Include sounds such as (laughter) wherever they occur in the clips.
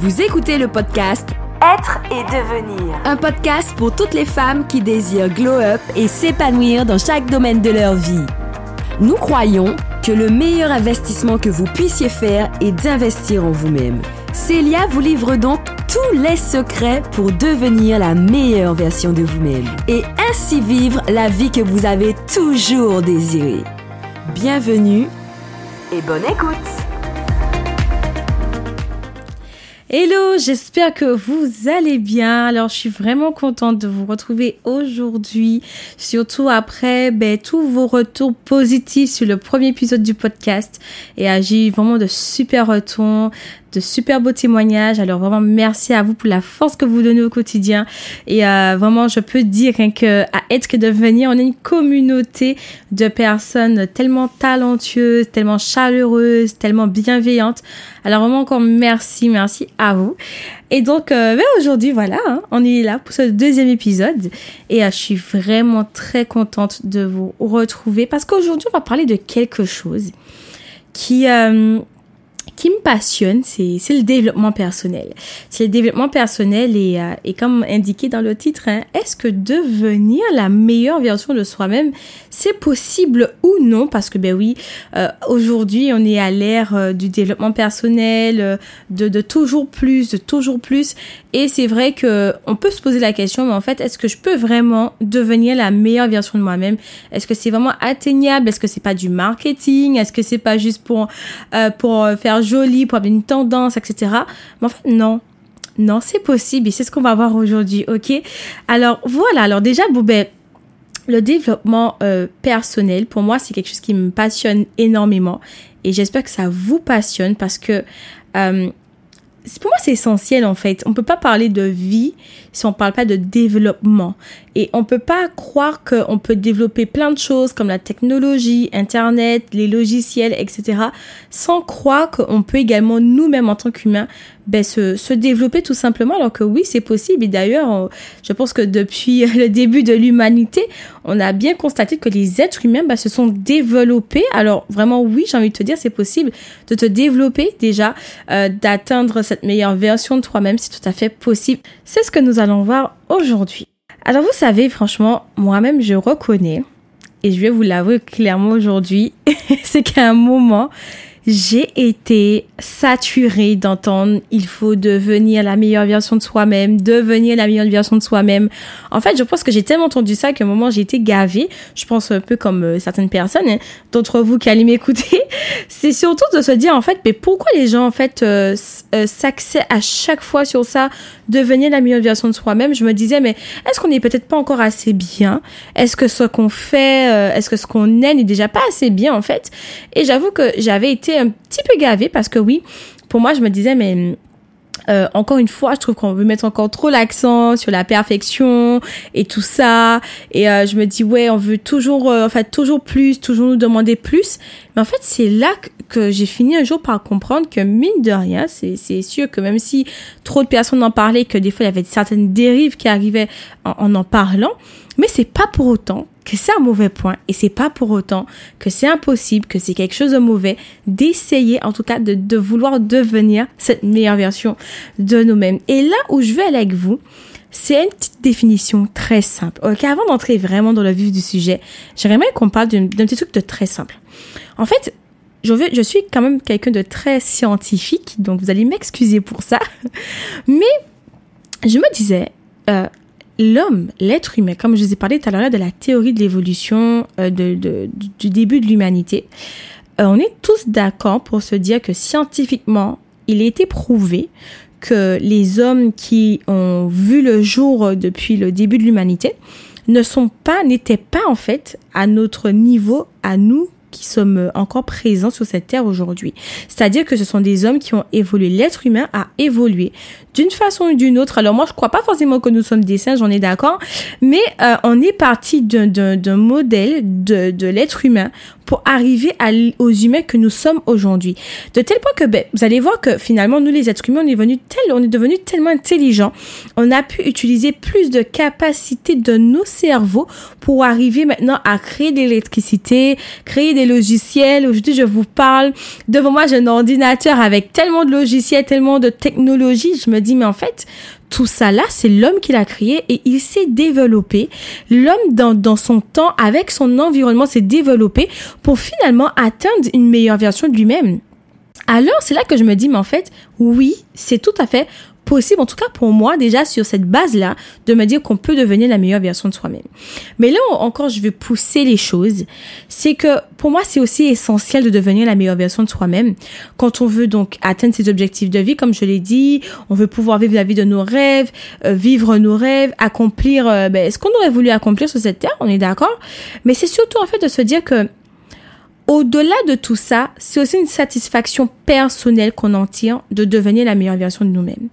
Vous écoutez le podcast Être et devenir. Un podcast pour toutes les femmes qui désirent glow up et s'épanouir dans chaque domaine de leur vie. Nous croyons que le meilleur investissement que vous puissiez faire est d'investir en vous-même. Célia vous livre donc tous les secrets pour devenir la meilleure version de vous-même et ainsi vivre la vie que vous avez toujours désirée. Bienvenue et bonne écoute. Hello, j'espère que vous allez bien. Alors, je suis vraiment contente de vous retrouver aujourd'hui, surtout après ben, tous vos retours positifs sur le premier épisode du podcast. Et euh, j'ai eu vraiment de super retours, de super beaux témoignages. Alors vraiment merci à vous pour la force que vous donnez au quotidien. Et euh, vraiment, je peux dire hein, que à être que devenir, on est une communauté de personnes tellement talentueuses, tellement chaleureuses, tellement bienveillantes. Alors vraiment encore merci, merci à vous. Et donc euh, ben aujourd'hui voilà, hein, on est là pour ce deuxième épisode et euh, je suis vraiment très contente de vous retrouver parce qu'aujourd'hui on va parler de quelque chose qui qui me passionne, c'est le développement personnel. C'est le développement personnel et, euh, et comme indiqué dans le titre, hein, est-ce que devenir la meilleure version de soi-même, c'est possible ou non? Parce que ben oui, euh, aujourd'hui on est à l'ère euh, du développement personnel, euh, de, de toujours plus, de toujours plus. Et c'est vrai que on peut se poser la question, mais en fait, est-ce que je peux vraiment devenir la meilleure version de moi-même? Est-ce que c'est vraiment atteignable? Est-ce que c'est pas du marketing? Est-ce que c'est pas juste pour euh, pour faire joli, pour avoir une tendance, etc. Mais en fait, non. Non, c'est possible et c'est ce qu'on va voir aujourd'hui, ok? Alors voilà, alors déjà, bon ben, le développement euh, personnel, pour moi, c'est quelque chose qui me passionne énormément et j'espère que ça vous passionne parce que euh, pour moi, c'est essentiel en fait. On peut pas parler de vie si on parle pas de développement. Et on peut pas croire qu'on peut développer plein de choses comme la technologie, Internet, les logiciels, etc. sans croire qu'on peut également nous-mêmes en tant qu'humains ben, se, se développer tout simplement. Alors que oui, c'est possible. Et d'ailleurs, je pense que depuis (laughs) le début de l'humanité, on a bien constaté que les êtres humains ben, se sont développés. Alors vraiment, oui, j'ai envie de te dire, c'est possible de te développer déjà, euh, d'atteindre cette meilleure version de toi-même. C'est tout à fait possible. C'est ce que nous allons voir aujourd'hui. Alors vous savez, franchement, moi-même, je reconnais, et je vais vous l'avouer clairement aujourd'hui, (laughs) c'est qu'à un moment, j'ai été saturée d'entendre il faut devenir la meilleure version de soi-même, devenir la meilleure version de soi-même. En fait, je pense que j'ai tellement entendu ça qu'à un moment j'ai été gavée. Je pense un peu comme euh, certaines personnes, hein, d'entre vous qui allez m'écouter. (laughs) C'est surtout de se dire en fait, mais pourquoi les gens en fait euh, euh, à chaque fois sur ça, devenir la meilleure version de soi-même? Je me disais mais est-ce qu'on n'est peut-être pas encore assez bien? Est-ce que ce qu'on fait, euh, est-ce que ce qu'on est n'est déjà pas assez bien en fait? Et j'avoue que j'avais été un petit peu gavée parce que oui, pour moi je me disais mais euh, encore une fois, je trouve qu'on veut mettre encore trop l'accent sur la perfection et tout ça. Et euh, je me dis ouais, on veut toujours, euh, en fait, toujours plus, toujours nous demander plus. Mais en fait, c'est là que, j'ai fini un jour par comprendre que mine de rien, c'est sûr que même si trop de personnes en parlaient, que des fois il y avait certaines dérives qui arrivaient en en, en parlant, mais c'est pas pour autant que c'est un mauvais point et c'est pas pour autant que c'est impossible, que c'est quelque chose de mauvais d'essayer en tout cas de, de vouloir devenir cette meilleure version de nous-mêmes. Et là où je vais aller avec vous, c'est une petite définition très simple. Ok, avant d'entrer vraiment dans le vif du sujet, j'aimerais qu'on parle d'un petit truc de très simple. En fait, je, veux, je suis quand même quelqu'un de très scientifique, donc vous allez m'excuser pour ça. (laughs) Mais je me disais, euh, l'homme, l'être humain, comme je vous ai parlé tout à l'heure de la théorie de l'évolution euh, du début de l'humanité, euh, on est tous d'accord pour se dire que scientifiquement, il a été prouvé que les hommes qui ont vu le jour depuis le début de l'humanité ne sont pas, n'étaient pas en fait à notre niveau, à nous qui sommes encore présents sur cette terre aujourd'hui. C'est-à-dire que ce sont des hommes qui ont évolué. L'être humain a évolué d'une façon ou d'une autre. Alors moi, je crois pas forcément que nous sommes des singes, j'en ai d'accord, mais euh, on est parti d'un modèle de l'être humain pour arriver aux humains que nous sommes aujourd'hui. De tel point que ben, vous allez voir que finalement, nous les êtres humains, on est, venu tel, on est devenus tellement intelligents, on a pu utiliser plus de capacités de nos cerveaux pour arriver maintenant à créer de l'électricité, créer des logiciels. Aujourd'hui, je vous parle, devant moi, j'ai un ordinateur avec tellement de logiciels, tellement de technologies. Je me dis, mais en fait, tout ça là, c'est l'homme qui l'a créé et il s'est développé. L'homme dans, dans son temps, avec son environnement, s'est développé pour finalement atteindre une meilleure version de lui-même. Alors, c'est là que je me dis, mais en fait, oui, c'est tout à fait possible, en tout cas pour moi, déjà sur cette base-là, de me dire qu'on peut devenir la meilleure version de soi-même. Mais là encore, je vais pousser les choses. C'est que pour moi, c'est aussi essentiel de devenir la meilleure version de soi-même. Quand on veut donc atteindre ses objectifs de vie, comme je l'ai dit, on veut pouvoir vivre la vie de nos rêves, euh, vivre nos rêves, accomplir euh, ben, ce qu'on aurait voulu accomplir sur cette terre, on est d'accord. Mais c'est surtout en fait de se dire que au-delà de tout ça, c'est aussi une satisfaction personnelle qu'on en tire de devenir la meilleure version de nous-mêmes.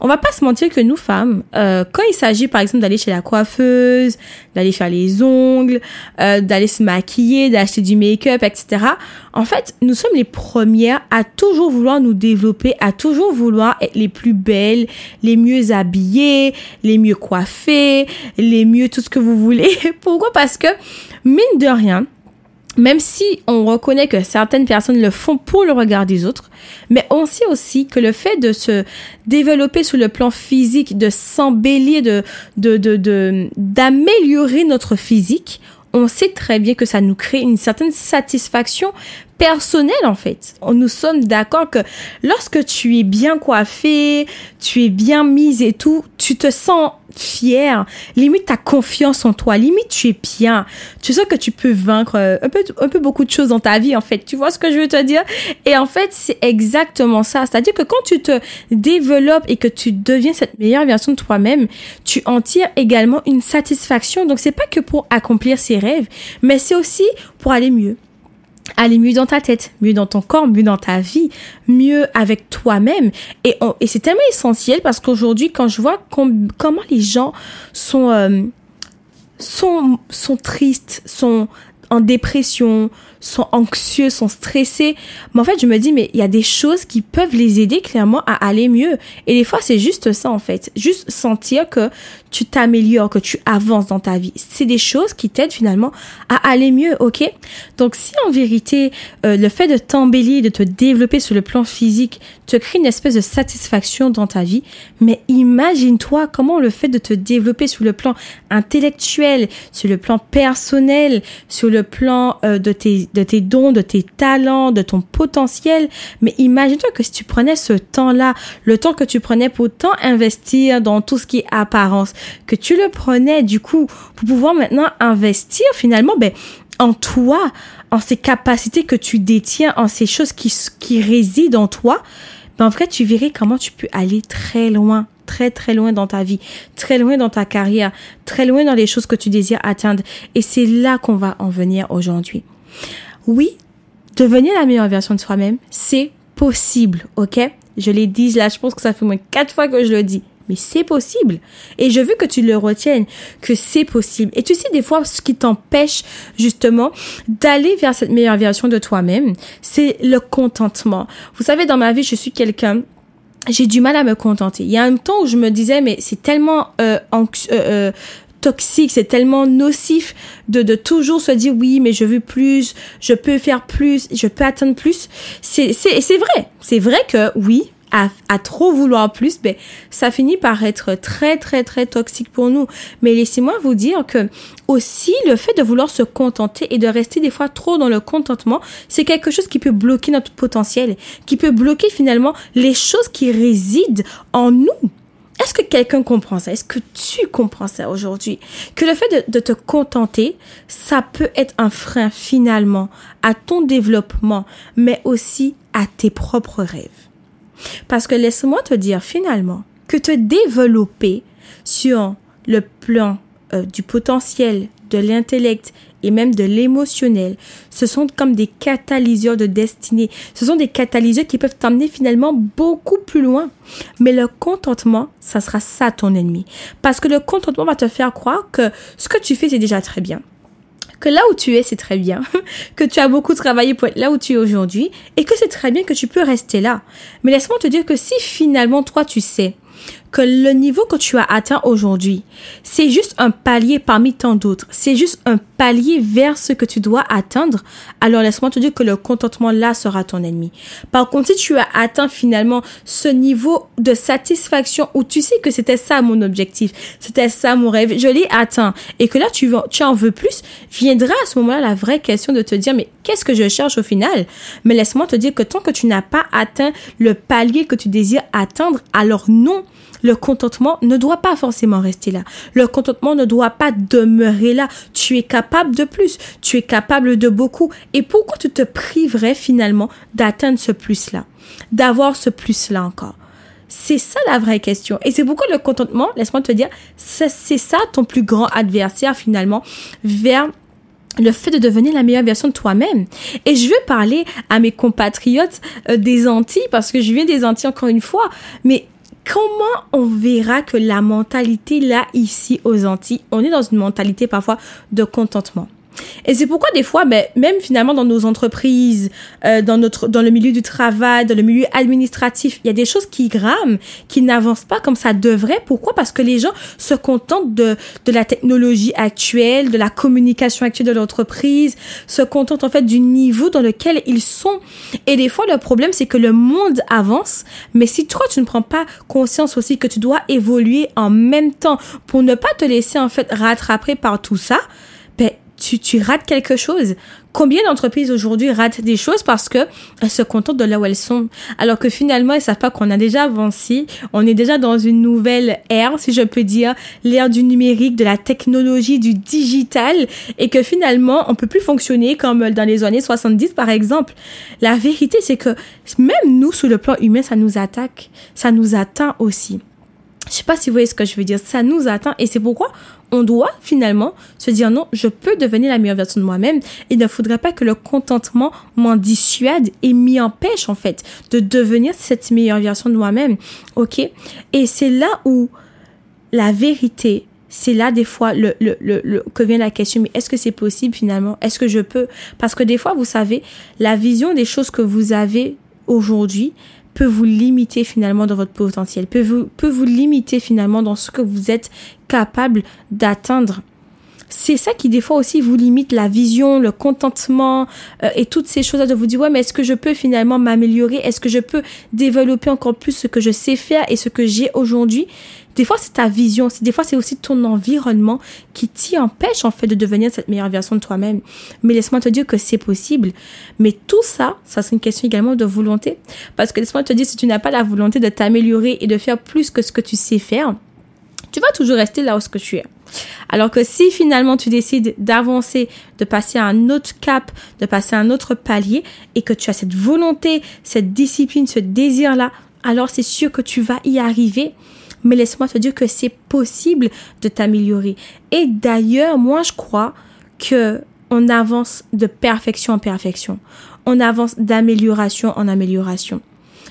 On va pas se mentir que nous femmes, euh, quand il s'agit par exemple d'aller chez la coiffeuse, d'aller faire les ongles, euh, d'aller se maquiller, d'acheter du make-up, etc. En fait, nous sommes les premières à toujours vouloir nous développer, à toujours vouloir être les plus belles, les mieux habillées, les mieux coiffées, les mieux tout ce que vous voulez. (laughs) Pourquoi? Parce que mine de rien même si on reconnaît que certaines personnes le font pour le regard des autres, mais on sait aussi que le fait de se développer sur le plan physique, de s'embellir, de, de, de, d'améliorer notre physique, on sait très bien que ça nous crée une certaine satisfaction personnelle en fait. Nous sommes d'accord que lorsque tu es bien coiffé, tu es bien mise et tout, tu te sens fier, limite ta confiance en toi, limite tu es bien, tu sais que tu peux vaincre euh, un peu, un peu beaucoup de choses dans ta vie en fait, tu vois ce que je veux te dire? Et en fait c'est exactement ça, c'est-à-dire que quand tu te développes et que tu deviens cette meilleure version de toi-même, tu en tires également une satisfaction, donc c'est pas que pour accomplir ses rêves, mais c'est aussi pour aller mieux aller mieux dans ta tête, mieux dans ton corps, mieux dans ta vie, mieux avec toi-même. Et, c'est tellement essentiel parce qu'aujourd'hui, quand je vois comment les gens sont, euh, sont tristes, sont en dépression, sont anxieux, sont stressés. Mais en fait, je me dis, mais il y a des choses qui peuvent les aider clairement à aller mieux. Et des fois, c'est juste ça, en fait. Juste sentir que tu t'améliores, que tu avances dans ta vie. C'est des choses qui t'aident finalement à aller mieux, ok? Donc si en vérité, euh, le fait de t'embellir, de te développer sur le plan physique, te crée une espèce de satisfaction dans ta vie, mais imagine-toi comment le fait de te développer sur le plan intellectuel, sur le plan personnel, sur le plan euh, de, tes, de tes dons, de tes talents, de ton potentiel, mais imagine-toi que si tu prenais ce temps-là, le temps que tu prenais pour tant investir dans tout ce qui est apparence, que tu le prenais du coup pour pouvoir maintenant investir finalement ben, en toi, en ces capacités que tu détiens, en ces choses qui, qui résident en toi, ben en vrai, tu verrais comment tu peux aller très loin, très très loin dans ta vie, très loin dans ta carrière, très loin dans les choses que tu désires atteindre. Et c'est là qu'on va en venir aujourd'hui. Oui, devenir la meilleure version de soi-même, c'est possible, ok? Je l'ai dit là, je pense que ça fait moins quatre fois que je le dis. Mais c'est possible. Et je veux que tu le retiennes, que c'est possible. Et tu sais, des fois, ce qui t'empêche justement d'aller vers cette meilleure version de toi-même, c'est le contentement. Vous savez, dans ma vie, je suis quelqu'un j'ai du mal à me contenter. Il y a un temps où je me disais, mais c'est tellement euh, euh, euh, toxique, c'est tellement nocif de, de toujours se dire oui, mais je veux plus, je peux faire plus, je peux atteindre plus. C'est, vrai. C'est vrai que oui, à, trop vouloir plus, ben, ça finit par être très, très, très toxique pour nous. Mais laissez-moi vous dire que aussi, le fait de vouloir se contenter et de rester des fois trop dans le contentement, c'est quelque chose qui peut bloquer notre potentiel, qui peut bloquer finalement les choses qui résident en nous. Est-ce que quelqu'un comprend ça? Est-ce que tu comprends ça aujourd'hui? Que le fait de, de, te contenter, ça peut être un frein finalement à ton développement, mais aussi à tes propres rêves. Parce que laisse-moi te dire finalement que te développer sur le plan euh, du potentiel, de l'intellect et même de l'émotionnel, ce sont comme des catalyseurs de destinée. Ce sont des catalyseurs qui peuvent t'emmener finalement beaucoup plus loin. Mais le contentement, ça sera ça ton ennemi. Parce que le contentement va te faire croire que ce que tu fais, c'est déjà très bien que là où tu es, c'est très bien, (laughs) que tu as beaucoup travaillé pour être là où tu es aujourd'hui et que c'est très bien que tu peux rester là. Mais laisse-moi te dire que si finalement toi tu sais que le niveau que tu as atteint aujourd'hui, c'est juste un palier parmi tant d'autres. C'est juste un palier vers ce que tu dois atteindre. Alors laisse-moi te dire que le contentement là sera ton ennemi. Par contre, si tu as atteint finalement ce niveau de satisfaction où tu sais que c'était ça mon objectif, c'était ça mon rêve, je l'ai atteint et que là tu, tu en veux plus, viendra à ce moment-là la vraie question de te dire mais qu'est-ce que je cherche au final? Mais laisse-moi te dire que tant que tu n'as pas atteint le palier que tu désires atteindre, alors non, le contentement ne doit pas forcément rester là. Le contentement ne doit pas demeurer là. Tu es capable de plus. Tu es capable de beaucoup. Et pourquoi tu te priverais finalement d'atteindre ce plus-là? D'avoir ce plus-là encore? C'est ça la vraie question. Et c'est pourquoi le contentement, laisse-moi te dire, c'est ça ton plus grand adversaire finalement vers le fait de devenir la meilleure version de toi-même. Et je veux parler à mes compatriotes euh, des Antilles, parce que je viens des Antilles encore une fois, mais comment on verra que la mentalité là, ici aux Antilles, on est dans une mentalité parfois de contentement. Et c'est pourquoi des fois, ben, même finalement dans nos entreprises, euh, dans notre, dans le milieu du travail, dans le milieu administratif, il y a des choses qui grament, qui n'avancent pas comme ça devrait. Pourquoi? Parce que les gens se contentent de de la technologie actuelle, de la communication actuelle de l'entreprise, se contentent en fait du niveau dans lequel ils sont. Et des fois, le problème c'est que le monde avance, mais si toi tu ne prends pas conscience aussi que tu dois évoluer en même temps pour ne pas te laisser en fait rattraper par tout ça, tu, rates quelque chose. Combien d'entreprises aujourd'hui ratent des choses parce que elles se contentent de là où elles sont, alors que finalement elles savent pas qu'on a déjà avancé, on est déjà dans une nouvelle ère, si je peux dire, l'ère du numérique, de la technologie, du digital, et que finalement on peut plus fonctionner comme dans les années 70 par exemple. La vérité c'est que même nous sur le plan humain ça nous attaque, ça nous atteint aussi. Je sais pas si vous voyez ce que je veux dire. Ça nous atteint et c'est pourquoi on doit finalement se dire non, je peux devenir la meilleure version de moi-même. Il ne faudrait pas que le contentement m'en dissuade et m'y empêche en fait de devenir cette meilleure version de moi-même. Ok? Et c'est là où la vérité, c'est là des fois le, le, le, que vient la question, mais est-ce que c'est possible finalement? Est-ce que je peux? Parce que des fois, vous savez, la vision des choses que vous avez aujourd'hui, peut vous limiter finalement dans votre potentiel, peut vous, peut vous limiter finalement dans ce que vous êtes capable d'atteindre. C'est ça qui des fois aussi vous limite la vision, le contentement euh, et toutes ces choses-là de vous dire ouais mais est-ce que je peux finalement m'améliorer, est-ce que je peux développer encore plus ce que je sais faire et ce que j'ai aujourd'hui? Des fois, c'est ta vision. Des fois, c'est aussi ton environnement qui t'y empêche, en fait, de devenir cette meilleure version de toi-même. Mais laisse-moi te dire que c'est possible. Mais tout ça, ça c'est une question également de volonté. Parce que laisse-moi te dire, si tu n'as pas la volonté de t'améliorer et de faire plus que ce que tu sais faire, tu vas toujours rester là où ce que tu es. Alors que si finalement tu décides d'avancer, de passer à un autre cap, de passer à un autre palier et que tu as cette volonté, cette discipline, ce désir-là, alors c'est sûr que tu vas y arriver mais laisse-moi te dire que c'est possible de t'améliorer. Et d'ailleurs, moi, je crois que on avance de perfection en perfection. On avance d'amélioration en amélioration.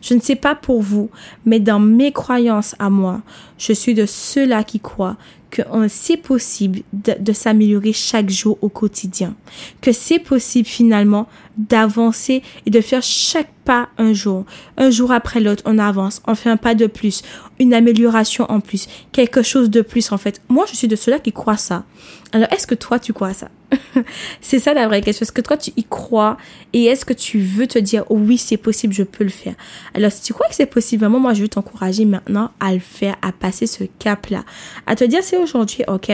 Je ne sais pas pour vous, mais dans mes croyances à moi, je suis de ceux-là qui croient que c'est possible de, de s'améliorer chaque jour au quotidien, que c'est possible finalement d'avancer et de faire chaque pas un jour. Un jour après l'autre, on avance, on fait un pas de plus, une amélioration en plus, quelque chose de plus en fait. Moi, je suis de ceux-là qui croient ça. Alors, est-ce que toi, tu crois ça? (laughs) C'est ça la vraie question. Est-ce que toi, tu y crois? Et est-ce que tu veux te dire, oh oui, c'est possible, je peux le faire? Alors, si tu crois que c'est possible, vraiment, moi, je veux t'encourager maintenant à le faire, à passer ce cap-là, à te dire, c'est aujourd'hui, ok,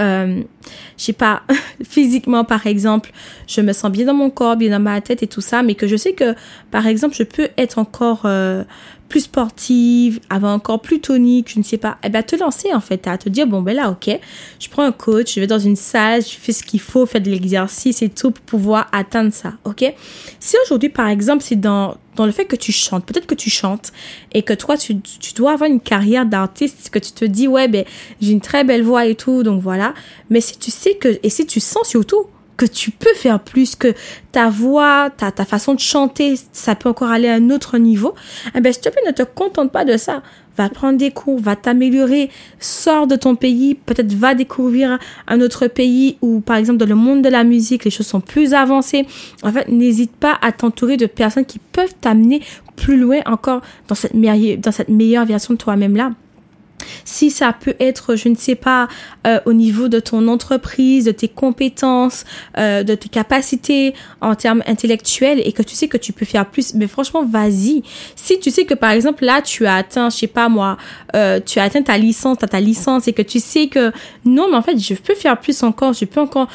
euh, je sais pas, (laughs) physiquement par exemple, je me sens bien dans mon corps, bien dans ma tête et tout ça, mais que je sais que par exemple, je peux être encore euh, plus sportive, avoir encore plus tonique, je ne sais pas, eh ben te lancer en fait, à te dire bon ben là ok, je prends un coach, je vais dans une salle, je fais ce qu'il faut, faire de l'exercice et tout pour pouvoir atteindre ça, ok? Si aujourd'hui par exemple c'est dans dans le fait que tu chantes, peut-être que tu chantes et que toi tu, tu dois avoir une carrière d'artiste, que tu te dis ouais ben j'ai une très belle voix et tout, donc voilà. Mais si tu sais que et si tu sens surtout que tu peux faire plus, que ta voix, ta, ta façon de chanter, ça peut encore aller à un autre niveau, eh ben, s'il te plaît, ne te contente pas de ça va prendre des cours, va t'améliorer, sors de ton pays, peut-être va découvrir un autre pays où, par exemple, dans le monde de la musique, les choses sont plus avancées. En fait, n'hésite pas à t'entourer de personnes qui peuvent t'amener plus loin encore dans cette, meilleure, dans cette meilleure version de toi-même là. Si ça peut être, je ne sais pas, euh, au niveau de ton entreprise, de tes compétences, euh, de tes capacités en termes intellectuels et que tu sais que tu peux faire plus, mais franchement, vas-y. Si tu sais que par exemple là, tu as atteint, je sais pas moi, euh, tu as atteint ta licence, as ta licence et que tu sais que non, mais en fait, je peux faire plus encore, je peux encore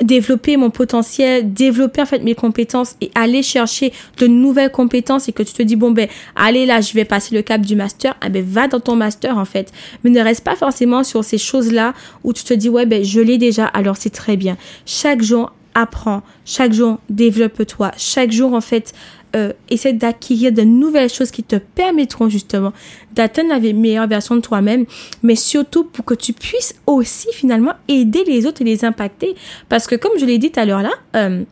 développer mon potentiel, développer en fait mes compétences et aller chercher de nouvelles compétences et que tu te dis bon ben allez là je vais passer le cap du master, ah ben va dans ton master en fait. Mais ne reste pas forcément sur ces choses-là où tu te dis ouais ben je l'ai déjà alors c'est très bien. Chaque jour apprends, chaque jour développe-toi, chaque jour en fait euh, essaie d'acquérir de nouvelles choses qui te permettront justement d'atteindre la meilleure version de toi-même, mais surtout pour que tu puisses aussi finalement aider les autres et les impacter. Parce que comme je l'ai dit tout à l'heure là, euh,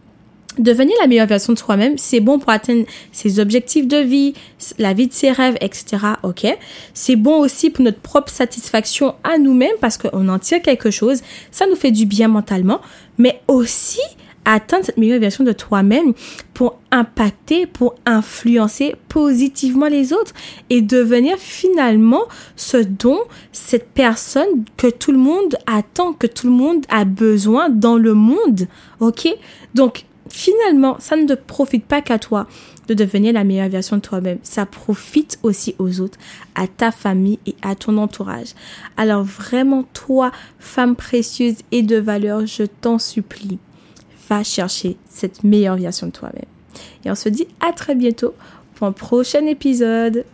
devenir la meilleure version de soi-même, c'est bon pour atteindre ses objectifs de vie, la vie de ses rêves, etc. Ok? C'est bon aussi pour notre propre satisfaction à nous-mêmes parce qu'on en tire quelque chose. Ça nous fait du bien mentalement, mais aussi atteindre cette meilleure version de toi-même pour impacter, pour influencer positivement les autres et devenir finalement ce dont cette personne que tout le monde attend, que tout le monde a besoin dans le monde. OK? Donc, finalement, ça ne te profite pas qu'à toi de devenir la meilleure version de toi-même. Ça profite aussi aux autres, à ta famille et à ton entourage. Alors vraiment, toi, femme précieuse et de valeur, je t'en supplie, va chercher cette meilleure version de toi-même. Et on se dit à très bientôt pour un prochain épisode.